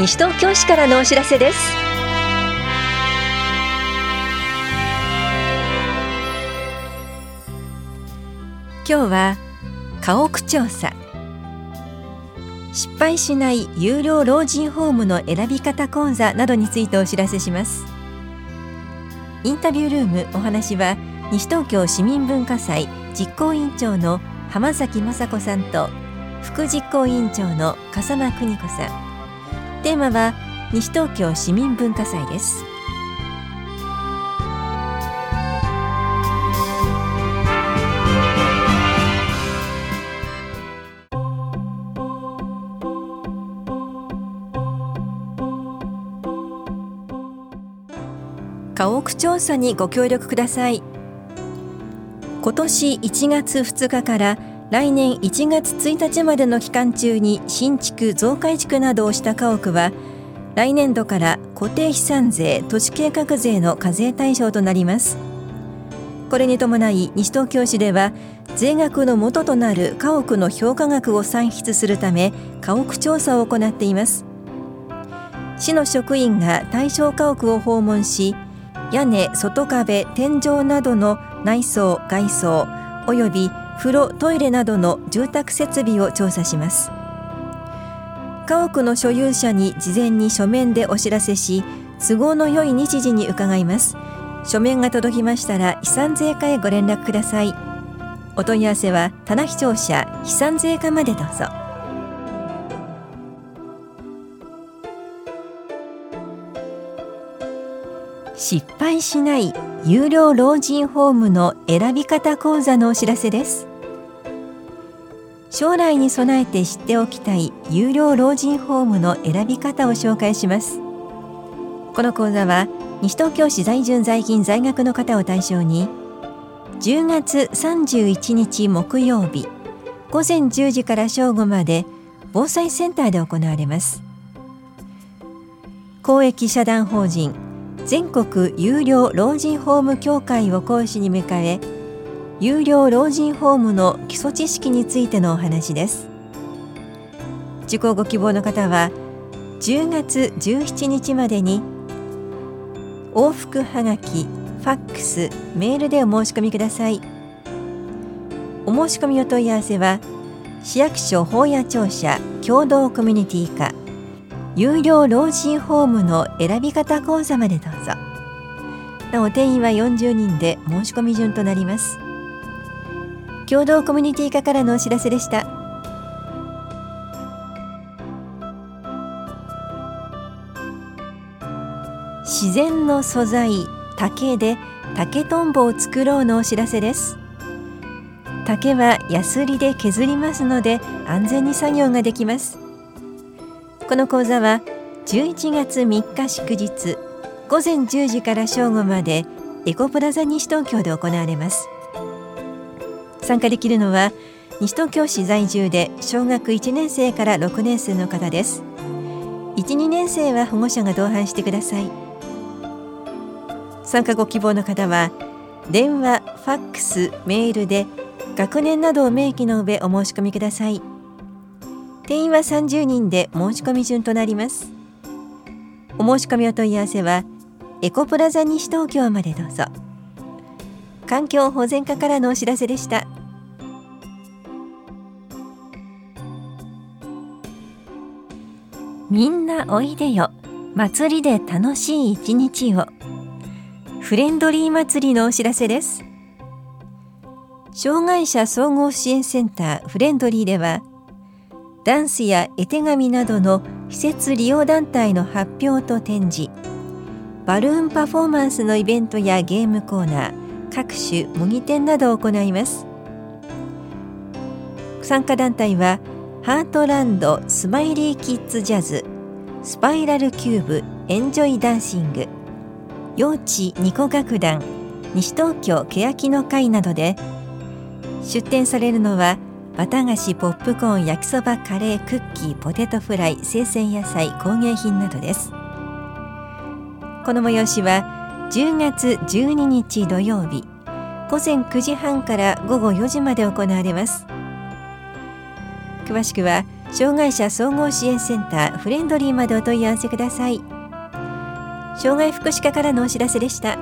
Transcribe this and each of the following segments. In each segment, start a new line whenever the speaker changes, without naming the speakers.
西東京市からのお知らせです。今日は家屋調査。失敗しない有料老人ホームの選び方講座などについてお知らせします。インタビュールームお話は西東京市民文化祭実行委員長の浜崎雅子さんと副実行委員長の笠間邦子さん。テーマは西東京市民文化祭です。家屋調査にご協力ください。今年1月2日から来年1月1日までの期間中に新築増改築などをした家屋は来年度から固定資産税都市計画税の課税対象となります。これに伴い西東京市では税額の元となる家屋の評価額を算出するため家屋調査を行っています。市の職員が対象家屋を訪問し屋根、外壁、天井などの内装・外装および風呂・トイレなどの住宅設備を調査します。家屋の所有者に事前に書面でお知らせし都合の良い日時に伺います。書面が届きましたら遺産税課へご連絡ください。お問い合わせは棚視聴者遺産税課までどうぞ。失敗しない有料老人ホームの選び方講座のお知らせです。将来に備えて知っておきたい有料老人ホームの選び方を紹介します。この講座は西東京市在住在勤在学の方を対象に10月31日木曜日午前10時から正午まで防災センターで行われます。公益社団法人全国有料老人ホーム協会を講師に迎え有料老人ホームの基礎知識についてのお話です。受講ご希望の方は10月17日までに往復はがき、ファックス、メールでお申し込みください。お申し込みお問い合わせは市役所法屋庁舎共同コミュニティ課有料老人ホームの選び方講座までどうぞ。なお定員は40人で申し込み順となります。共同コミュニティ課からのお知らせでした。自然の素材竹で竹とんぼを作ろうのお知らせです。竹はヤスリで削りますので安全に作業ができます。この講座は11月3日祝日午前10時から正午までエコプラザ西東京で行われます。参加できるのは西東京市在住で小学1年生から6年生の方です。1、2年生は保護者が同伴してください。参加ご希望の方は電話、ファックス、メールで学年などを明記の上お申し込みください。定員は30人で申し込み順となります。お申し込みお問い合わせはエコプラザ西東京までどうぞ。環境保全課からのお知らせでした。みんなおいでよ。祭りで楽しい一日を。フレンドリー祭りのお知らせです。障害者総合支援センターフレンドリーではダンスや絵手紙などの施設利用団体の発表と展示バルーンパフォーマンスのイベントやゲームコーナー各種模擬店などを行います。参加団体はハートランドスマイリーキッズジャズスパイラルキューブエンジョイダンシング幼稚ニコ楽団西東京欅の会などで出展されるのは綿菓子ポップコーン焼きそばカレークッキーポテトフライ生鮮野菜工芸品などです。この催しは10月12日土曜日午前9時半から午後4時まで行われます。詳しくは障害者総合支援センターフレンドリーまでお問い合わせください。障害福祉課からのお知らせでした。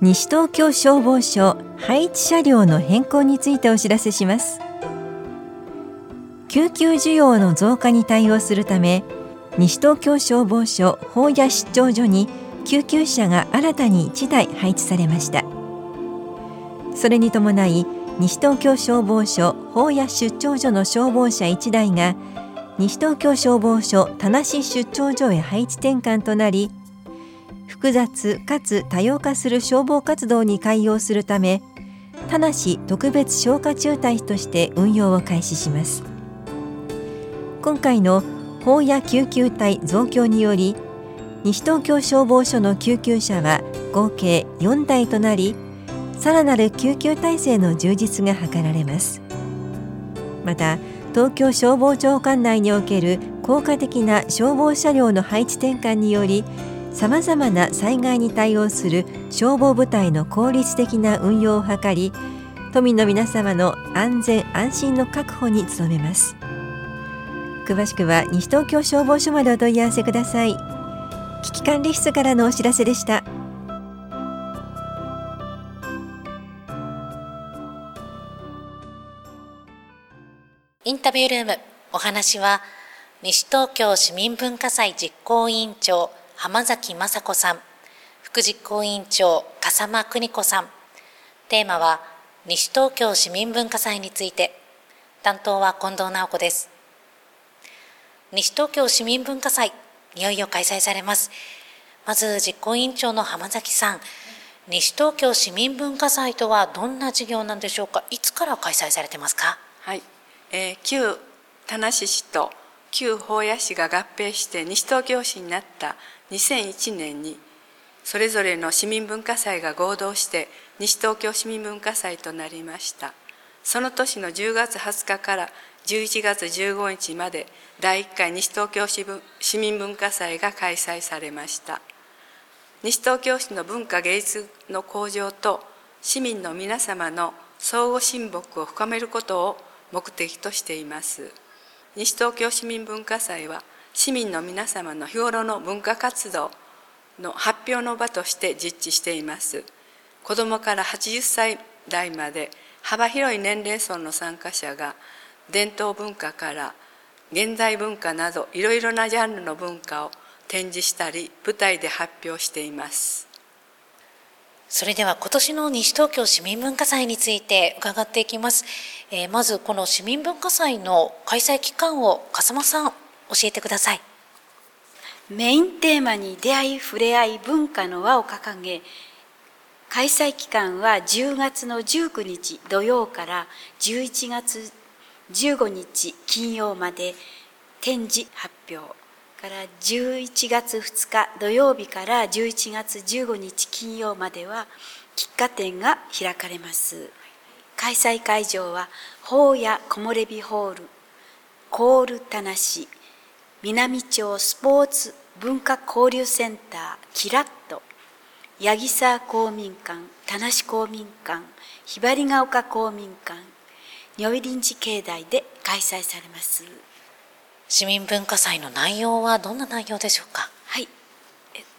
西東京消防署配置車両の変更についてお知らせします。救急需要の増加に対応するため西東京消防署法屋出張所に救急車が新たに1台配置されました。それに伴い西東京消防署法屋出張所の消防車1台が西東京消防署田無出張所へ配置転換となり複雑かつ多様化する消防活動に対応するため田無特別消火中隊として運用を開始します。今回の法屋救急隊増強により西東京消防署の救急車は合計4台となりさらなる救急体制の充実が図られます。また東京消防庁管内における効果的な消防車両の配置転換によりさまざまな災害に対応する消防部隊の効率的な運用を図り都民の皆様の安全安心の確保に努めます。詳しくは西東京消防署までお問い合わせください。危機管理室からのお知らせでした。
インタビュールームお話は西東京市民文化祭実行委員長浜崎雅子さん。副実行委員長笠間邦子さん。テーマは西東京市民文化祭について。担当は近藤直子です。西東京市民文化祭いよいよ開催されます。まず実行委員長の浜崎さん。西東京市民文化祭とはどんな事業なんでしょうか？いつから開催されてますか？
はい、えー、旧田無市と旧保谷市が合併して西東京市になった2001年にそれぞれの市民文化祭が合同して西東京市民文化祭となりました。その年の10月20日から11月15日まで第1回西東京市民文化祭が開催されました。西東京市の文化芸術の向上と市民の皆様の相互親睦を深めることを目的としています。西東京市民文化祭は市民の皆様の日頃の文化活動の発表の場として実施しています。子どもから80歳代まで幅広い年齢層の参加者が伝統文化から現代文化などいろいろなジャンルの文化を展示したり舞台で発表しています。
それでは今年の西東京市民文化祭について伺っていきます、えー、まずこの市民文化祭の開催期間を笠間さん教えてください。
メインテーマに出会い触れ合い文化の輪を掲げ開催期間は10月の19日土曜から11月15日金曜まで展示発表。から11月2日土曜日から11月15日金曜までは喫茶店が開かれます。開催会場は法屋木漏れ日ホールコール田無南町スポーツ文化交流センターキラット。八木沢公民館田無公民館ひばりが丘公民館如意臨時境内で開催されます。
市民文化祭の内容はどんな内容でしょうか？
はい。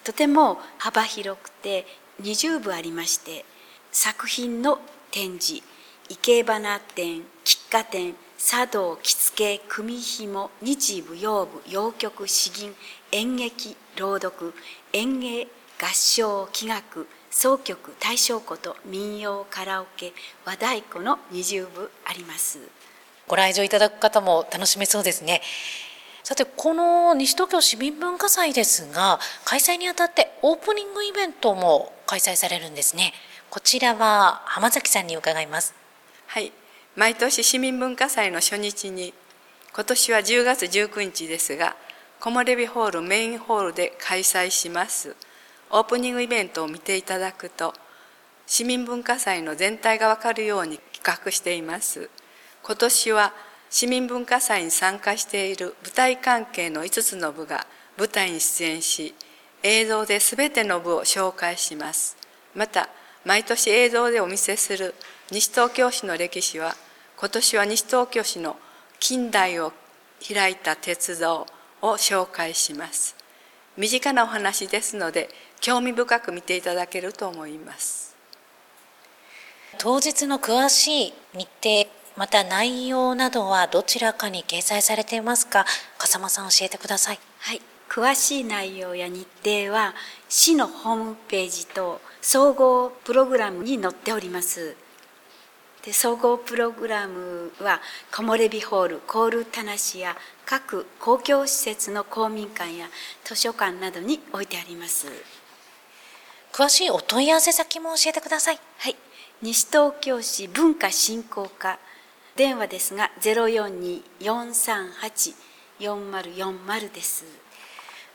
とても幅広くて20部ありまして作品の展示生け花展喫茶店茶道着付け組紐日舞踊部洋曲詩吟演劇朗読演芸合唱器楽総曲大正琴民謡カラオケ和太鼓の20部あります。
ご来場いただく方も楽しめそうですね。さてこの西東京市民文化祭ですが開催にあたってオープニングイベントも開催されるんですね。こちらは浜崎さんに伺います。
はい。毎年市民文化祭の初日に今年は10月19日ですが木漏れ日ホールメインホールで開催しますオープニングイベントを見ていただくと市民文化祭の全体がわかるように企画しています。今年は市民文化祭に参加している舞台関係の5つの部が舞台に出演し映像で全ての部を紹介します。また毎年映像でお見せする西東京市の歴史は今年は西東京市の近代を開いた鉄道を紹介します。身近なお話ですので興味深く見ていただけると思います。
当日の詳しい日程また内容などはどちらかに掲載されていますか？笠間さん教えてください。
はい。詳しい内容や日程は市のホームページと総合プログラムに載っております。で総合プログラムは木漏れ日ホールコール田無や各公共施設の公民館や図書館などに置いてあります。
詳しいお問い合わせ先も教えてください。
はい。西東京市文化振興課電話ですが042-438-4040です。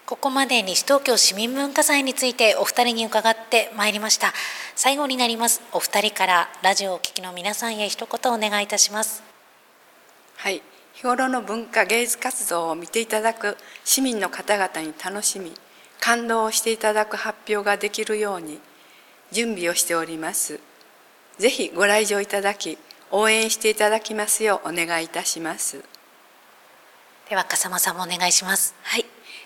ここまで西東京市民文化祭についてお二人に伺ってまいりました。最後になります。お二人からラジオをお聞きの皆さんへ一言お願いいたします。
はい。日頃の文化芸術活動を見ていただく市民の方々に楽しみ感動をしていただく発表ができるように準備をしております。ぜひご来場いただき応援していただきますようお願いいたします。
では笠間さんもお願いします。
はい。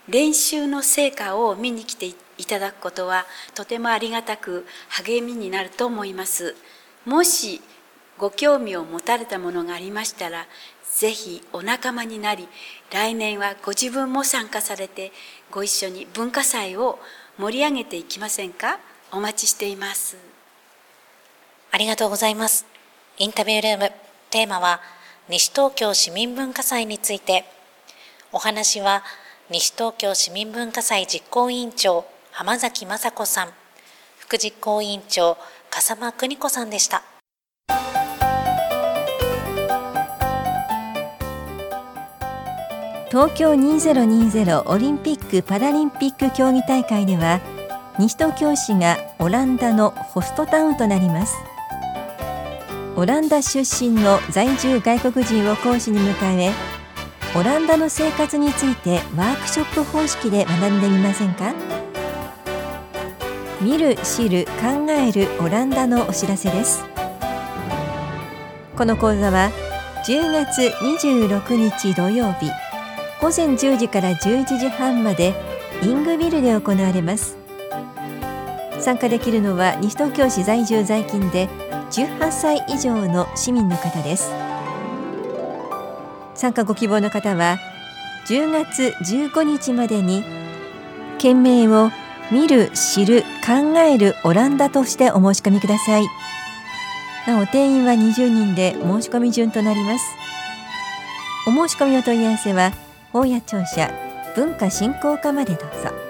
練習の成果を見に来ていただくことはとてもありがたく励みになると思います。もしご興味を持たれたものがありましたらぜひお仲間になり来年はご自分も参加されてご一緒に文化祭を盛り上げていきませんか？お待ちしています。
ありがとうございますインタビュールーム。テーマは西東京市民文化祭について。お話は西東京市民文化祭実行委員長浜崎雅子さん。副実行委員長笠間邦子さんでした。
東京2020オリンピック・パラリンピック競技大会では西東京市がオランダのホストタウンとなります。オランダ出身の在住外国人を講師に迎えオランダの生活についてワークショップ方式で学んでみませんか？見る知る考えるオランダのお知らせです。この講座は10月26日土曜日午前10時から11時半までイングビルで行われます。参加できるのは西東京市在住在勤で18歳以上の市民の方です。参加ご希望の方は10月15日までに件名を見る、知る、考えるオランダとしてお申し込みください。なお定員は20人で申し込み順となります。お申し込みお問い合わせは大谷庁舎文化振興課までどうぞ。